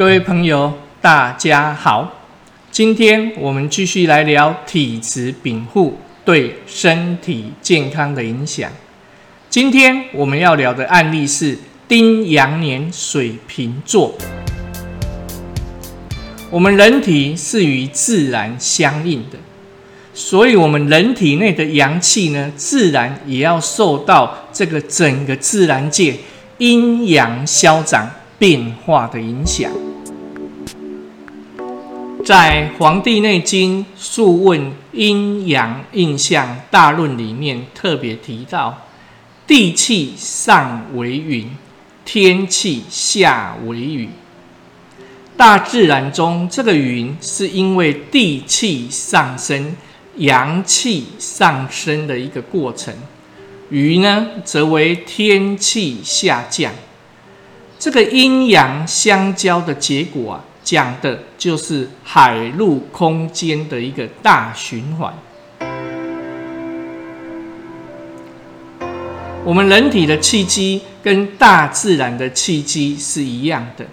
各位朋友，大家好。今天我们继续来聊体质禀赋对身体健康的影响。今天我们要聊的案例是丁阳年水瓶座。我们人体是与自然相应的，所以我们人体内的阳气呢，自然也要受到这个整个自然界阴阳消长变化的影响。在《黄帝内经·素问阴阳应象大论》里面特别提到，地气上为云，天气下为雨。大自然中，这个云是因为地气上升、阳气上升的一个过程；雨呢，则为天气下降。这个阴阳相交的结果啊，讲的就是海陆空间的一个大循环。我们人体的气机跟大自然的气机是一样的。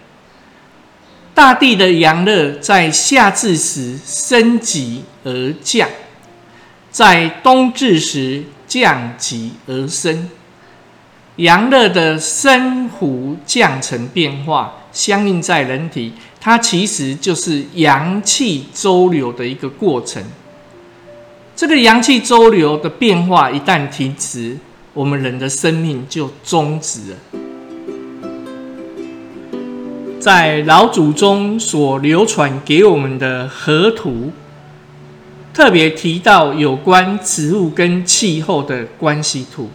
大地的阳热在夏至时升级而降，在冬至时降级而升。阳热的升湖降沉变化，相应在人体，它其实就是阳气周流的一个过程。这个阳气周流的变化一旦停止，我们人的生命就终止了。在老祖宗所流传给我们的河图，特别提到有关植物跟气候的关系图。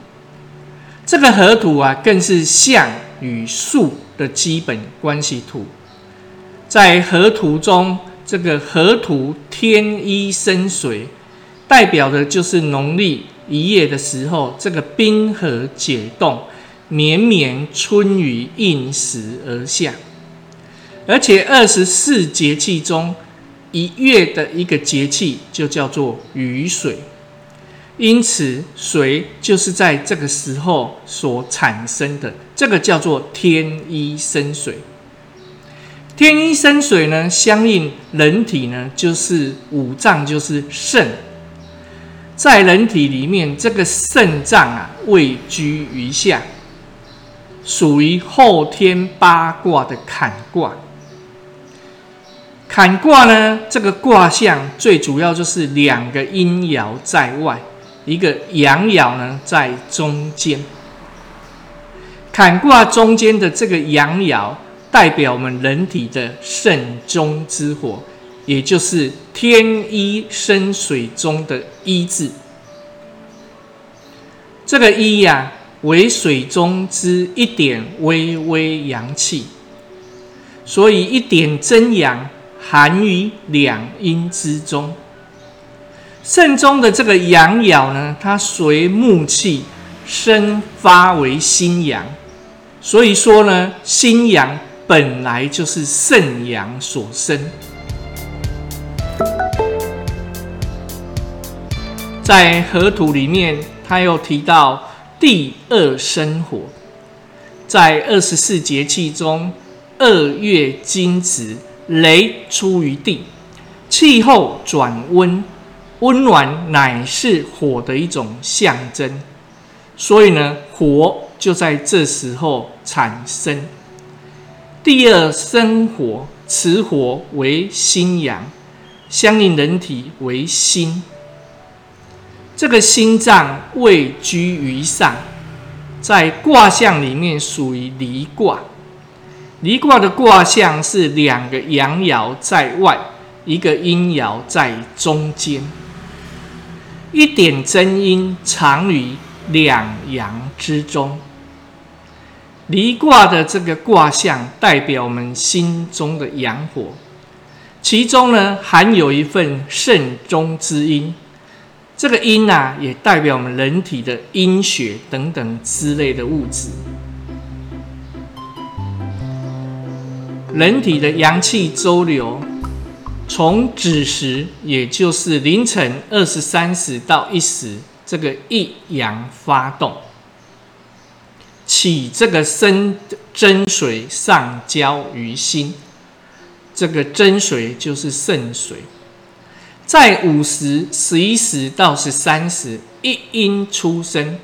这个河图啊，更是象与数的基本关系图。在河图中，这个河图天一生水，代表的就是农历一月的时候，这个冰河解冻，绵绵春雨应时而下。而且二十四节气中，一月的一个节气就叫做雨水，因此水就是在这个时候所产生的，这个叫做天一生水。天一生水呢，相应人体呢，就是五脏就是肾，在人体里面，这个肾脏啊位居于下，属于后天八卦的坎卦。坎卦呢，这个卦象最主要就是两个阴爻在外，一个阳爻呢在中间。坎卦中间的这个阳爻，代表我们人体的肾中之火，也就是天一生水中的一字。这个一呀，为水中之一点微微阳气，所以一点真阳。含于两阴之中，肾中的这个阳爻呢，它随木气生发为心阳，所以说呢，心阳本来就是肾阳所生。在河图里面，他又提到第二生火，在二十四节气中，二月惊蛰。雷出于地，气候转温，温暖乃是火的一种象征，所以呢，火就在这时候产生。第二生火，此火为心阳，相应人体为心。这个心脏位居于上，在卦象里面属于离卦。离卦的卦象是两个阳爻在外，一个阴爻在中间。一点真阴藏于两阳之中。离卦的这个卦象代表我们心中的阳火，其中呢含有一份肾中之阴。这个阴啊，也代表我们人体的阴血等等之类的物质。人体的阳气周流，从子时，也就是凌晨二十三时到一时，这个一阳发动，起这个生真水上交于心，这个真水就是肾水。在午时、十一时到十三时，一阴出生，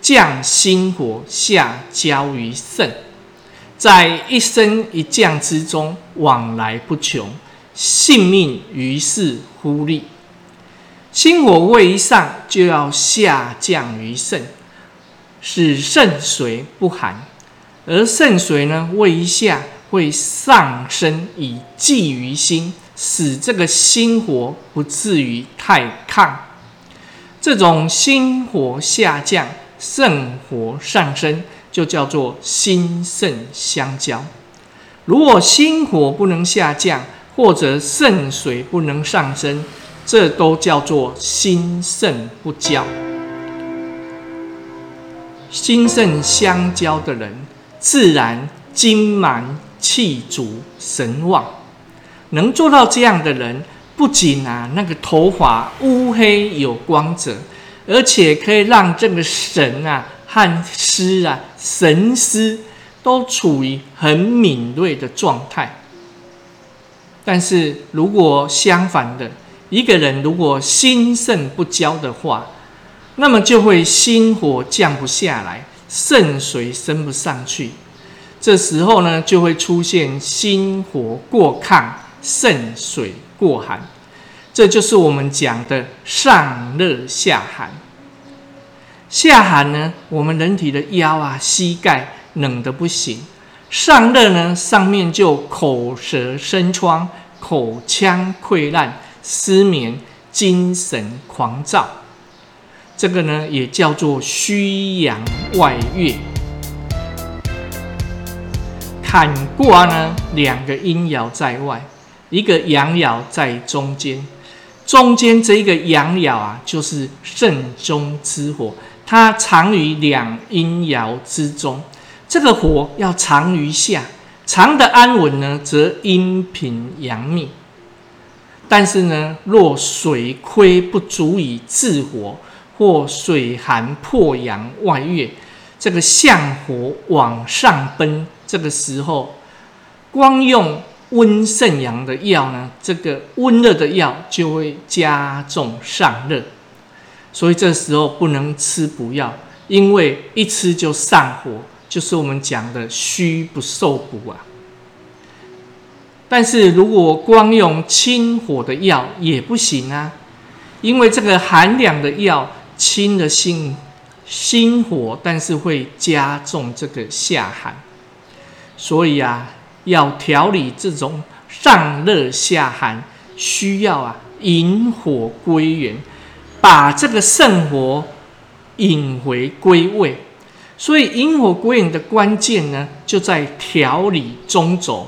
降心火下交于肾，在一升一降之中往来不穷，性命于是忽立。心火位一上，就要下降于肾，使肾水不寒；而肾水呢，位一下会上升，以济于心。使这个心火不至于太亢，这种心火下降，肾火上升，就叫做心肾相交。如果心火不能下降，或者肾水不能上升，这都叫做心肾不交。心肾相交的人，自然精满气足，神旺。能做到这样的人，不仅啊那个头发乌黑有光泽，而且可以让这个神啊和思啊神思都处于很敏锐的状态。但是如果相反的，一个人如果心肾不交的话，那么就会心火降不下来，肾水升不上去，这时候呢就会出现心火过亢。肾水过寒，这就是我们讲的上热下寒。下寒呢，我们人体的腰啊、膝盖冷的不行；上热呢，上面就口舌生疮、口腔溃烂、失眠、精神狂躁。这个呢，也叫做虚阳外越。坎卦呢，两个阴爻在外。一个阳爻在中间，中间这一个阳爻啊，就是肾中之火，它藏于两阴爻之中。这个火要藏于下，藏的安稳呢，则阴平阳密。但是呢，若水亏不足以制火，或水寒破阳外越，这个相火往上奔，这个时候光用。温肾阳的药呢，这个温热的药就会加重上热，所以这时候不能吃补药，因为一吃就上火，就是我们讲的虚不受补啊。但是如果光用清火的药也不行啊，因为这个寒凉的药清了心心火，但是会加重这个下寒，所以啊。要调理这种上热下寒，需要啊引火归元，把这个肾火引回归位。所以引火归元的关键呢，就在调理中轴。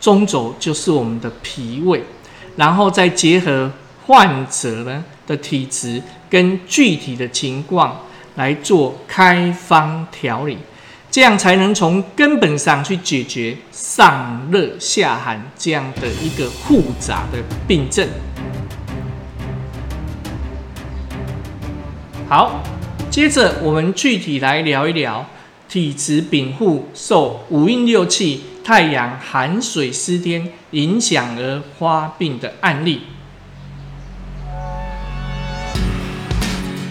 中轴就是我们的脾胃，然后再结合患者呢的体质跟具体的情况来做开方调理。这样才能从根本上去解决上热下寒这样的一个复杂的病症。好，接着我们具体来聊一聊体质禀赋受五运六气、太阳寒水湿天影响而发病的案例。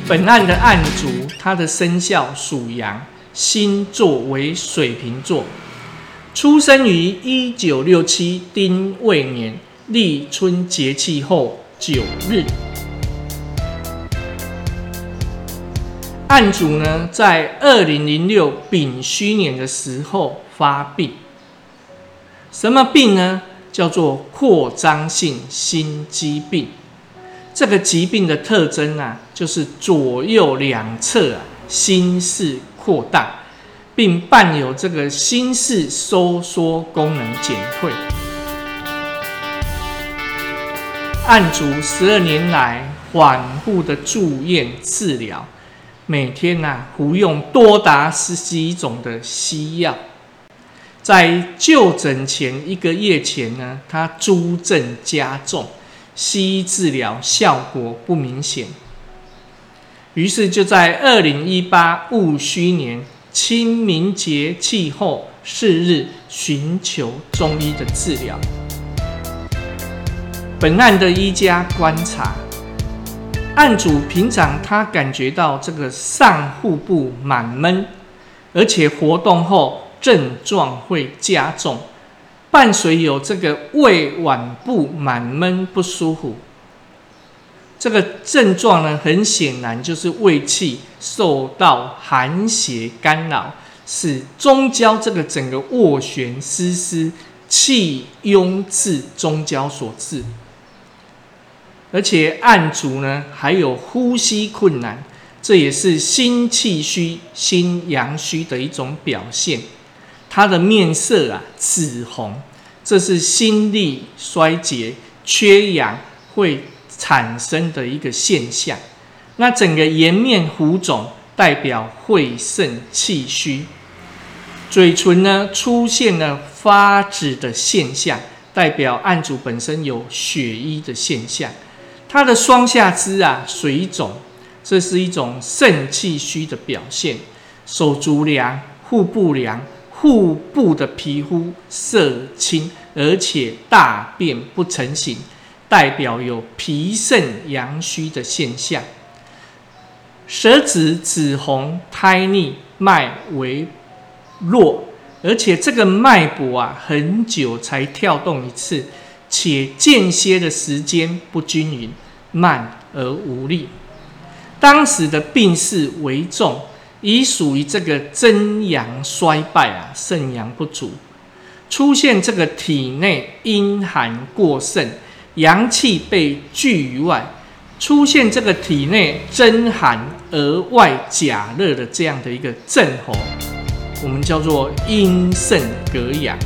本案的案主，他的生肖属羊。星座为水瓶座，出生于一九六七丁未年立春节气后九日。案主呢，在二零零六丙戌年的时候发病。什么病呢？叫做扩张性心肌病。这个疾病的特征啊，就是左右两侧啊心室。扩大，并伴有这个心室收缩功能减退。案主十二年来反复的住院治疗，每天呐服用多达十几种的西药。在就诊前一个月前呢，他诸症加重，西医治疗效果不明显。于是就在二零一八戊戌年清明节气后四日，寻求中医的治疗。本案的医家观察，案主平常他感觉到这个上腹部满闷，而且活动后症状会加重，伴随有这个胃脘部满闷不舒服。这个症状呢，很显然就是胃气受到寒邪干扰，使中焦这个整个斡旋失失，气壅滞中焦所致。而且案主呢，还有呼吸困难，这也是心气虚、心阳虚的一种表现。他的面色啊紫红，这是心力衰竭、缺氧会。产生的一个现象，那整个颜面浮肿，代表会肾气虚；嘴唇呢出现了发紫的现象，代表案主本身有血瘀的现象。他的双下肢啊水肿，这是一种肾气虚的表现。手足凉，腹部凉，腹部的皮肤色青，而且大便不成形。代表有脾肾阳虚的现象，舌质紫红，苔腻，脉为弱，而且这个脉搏啊很久才跳动一次，且间歇的时间不均匀，慢而无力。当时的病势为重，已属于这个真阳衰败啊，肾阳不足，出现这个体内阴寒过盛。阳气被拒于外，出现这个体内真寒而外假热的这样的一个症候，我们叫做阴肾隔阳。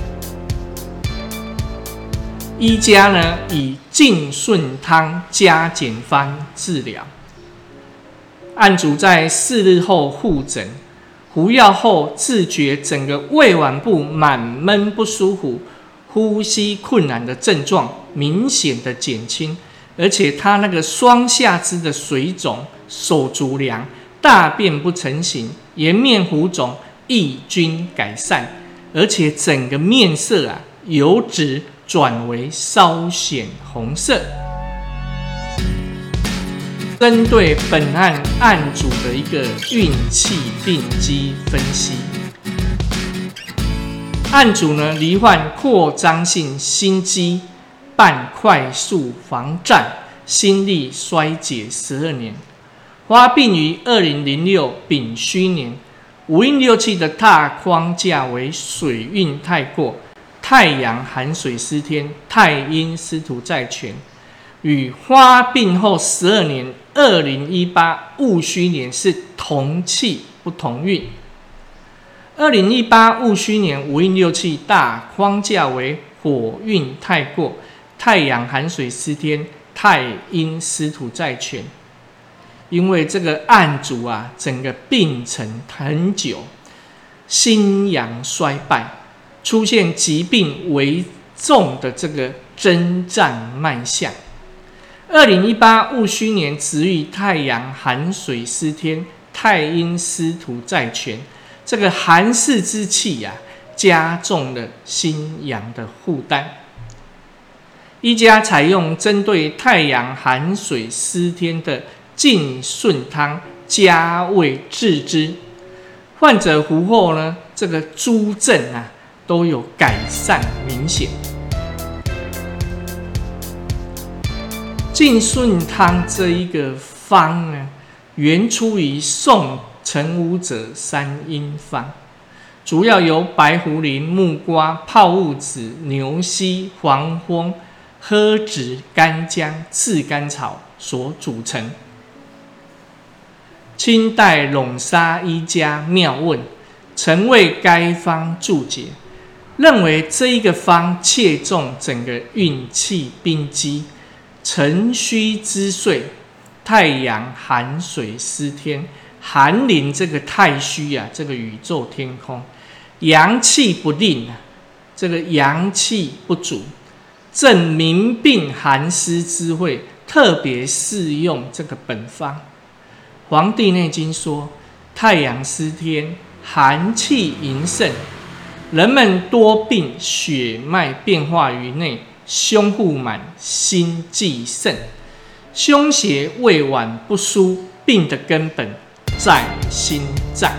医家呢以静顺汤加减方治疗。案主在四日后复诊，服药后自觉整个胃脘部满闷不舒服。呼吸困难的症状明显的减轻，而且他那个双下肢的水肿、手足凉、大便不成形、颜面浮肿亦均改善，而且整个面色啊由紫转为稍显红色。针对本案案主的一个运气病机分析。案主呢罹患扩张性心肌瓣快速房颤，心力衰竭十二年，发病于二零零六丙戌年，五运六气的大框架为水运太过，太阳寒水失天，太阴失土在权，与发病后十二年二零一八戊戌年是同气不同运。二零一八戊戌年五运六气大框架为火运太过，太阳寒水失天，太阴失土在权。因为这个案主啊，整个病程很久，心阳衰败，出现疾病为重的这个征战脉象。二零一八戊戌年子遇太阳寒水失天，太阴司土在权。这个寒湿之气呀，加重了心阳的负担。一家采用针对太阳寒水失天的净顺汤加味治之，患者服后呢，这个诸症啊都有改善明显。净顺汤这一个方呢，原出于宋。陈武者三阴方，主要由白胡林、木瓜、泡雾子、牛膝、黄蜂、诃子、干姜、炙甘草所组成。清代陇沙一家妙问曾为该方注解，认为这一个方切中整个运气冰机，辰戌之岁，太阳寒水失天。寒临这个太虚啊，这个宇宙天空，阳气不令啊，这个阳气不足，正民病寒湿之会，特别适用这个本方。《黄帝内经》说，太阳失天，寒气盈盛，人们多病，血脉变化于内，胸腹满，心悸盛，胸胁胃脘不舒，病的根本在心脏。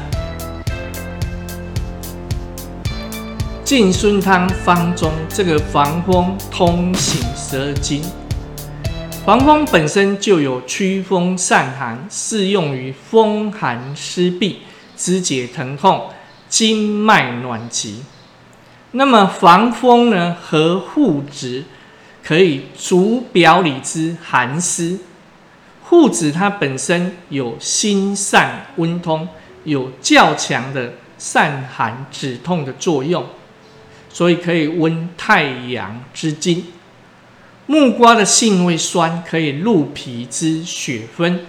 晋孙汤方中这个防风通行十二经，防风本身就有驱风散寒，适用于风寒湿痹、肢节疼痛、经脉暖急。那么防风呢，和护子可以逐表里之寒湿。护子它本身有心散温通，有较强的散寒止痛的作用。所以可以温太阳之经，木瓜的性味酸，可以入脾之血分。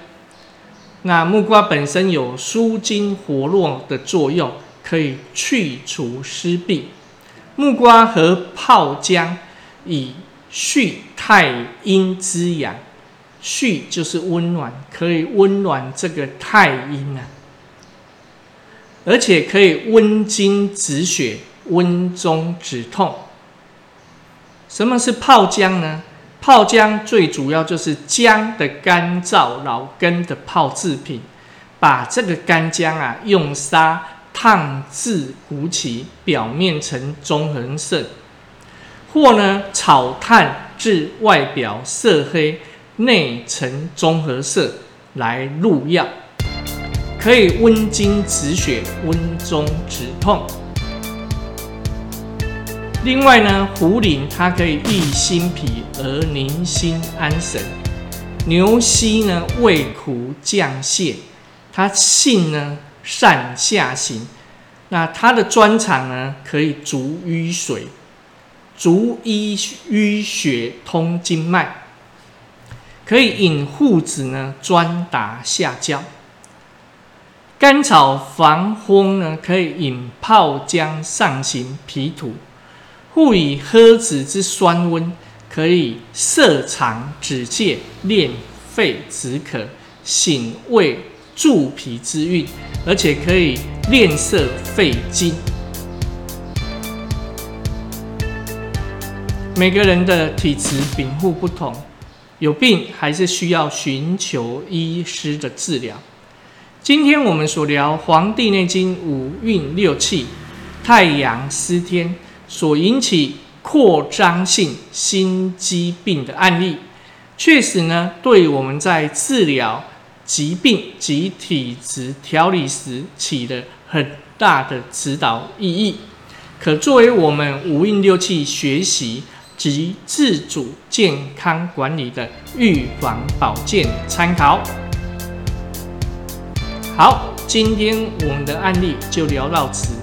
那木瓜本身有舒筋活络的作用，可以去除湿痹。木瓜和泡姜以煦太阴之阳，煦就是温暖，可以温暖这个太阴啊，而且可以温经止血。温中止痛。什么是泡姜呢？泡姜最主要就是姜的干燥老根的泡制品，把这个干姜啊用砂烫至鼓起，表面呈棕红色，或呢炒炭至外表色黑，内呈棕褐色来入药，可以温经止血、温中止痛。另外呢，茯苓它可以益心脾而宁心安神；牛膝呢，味苦降泻，它性呢善下行。那它的专长呢，可以逐瘀水、逐瘀淤血、通经脉，可以引护子呢，专打下焦。甘草防风呢，可以引泡姜上行脾土。故以喝子之酸温，可以涩肠止泻、练肺止渴、醒胃助脾之运，而且可以练色肺经。每个人的体质禀赋不同，有病还是需要寻求医师的治疗。今天我们所聊《黄帝内经》五运六气、太阳司天。所引起扩张性心肌病的案例，确实呢，对我们在治疗疾病及体质调理时起了很大的指导意义，可作为我们五运六气学习及自主健康管理的预防保健参考。好，今天我们的案例就聊到此。